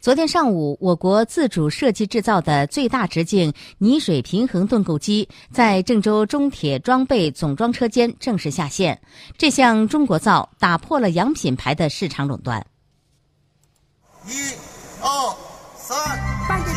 昨天上午，我国自主设计制造的最大直径泥水平衡盾构机在郑州中铁装备总装车间正式下线。这项中国造打破了洋品牌的市场垄断。一、二、三。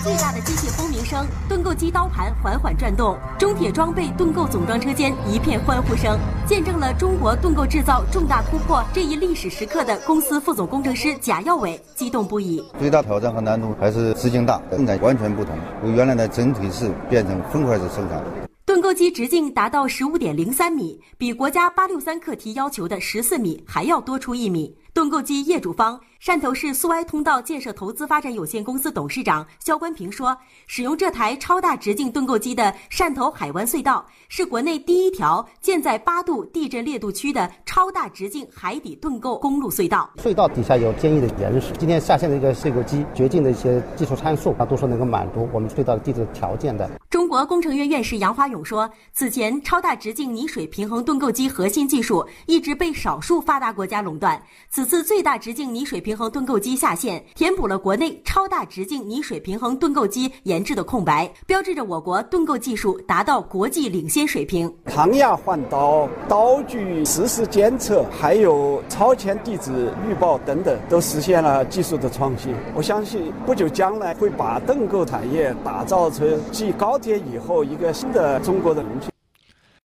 伴着巨大的机械轰鸣声，盾构机刀盘缓缓转动，中铁装备盾构总装车间一片欢呼声，见证了中国盾构制造重大突破这一历史时刻的公司副总工程师贾耀伟激动不已。最大挑战和难度还是直径大，生产完全不同，由原来的整体式变成分块式生产。盾构机直径达到十五点零三米，比国家八六三课题要求的十四米还要多出一米。盾构机业主方汕头市苏埃通道建设投资发展有限公司董事长肖关平说：“使用这台超大直径盾构机的汕头海湾隧道是国内第一条建在八度地震烈度区的超大直径海底盾构公路隧道。隧道底下有坚硬的岩石，今天下线的一个碎构机，绝境的一些技术参数，它都是能够满足我们隧道地质条件的。”中国工程院院士杨华勇说：“此前超大直径泥水平衡盾构机核心技术一直被少数发达国家垄断。”此此次最大直径泥水平衡盾构机下线，填补了国内超大直径泥水平衡盾构机研制的空白，标志着我国盾构技术达到国际领先水平。抗压换刀、刀具实时监测，还有超前地质预报等等，都实现了技术的创新。我相信不久将来会把盾构产业打造成继高铁以后一个新的中国的龙头。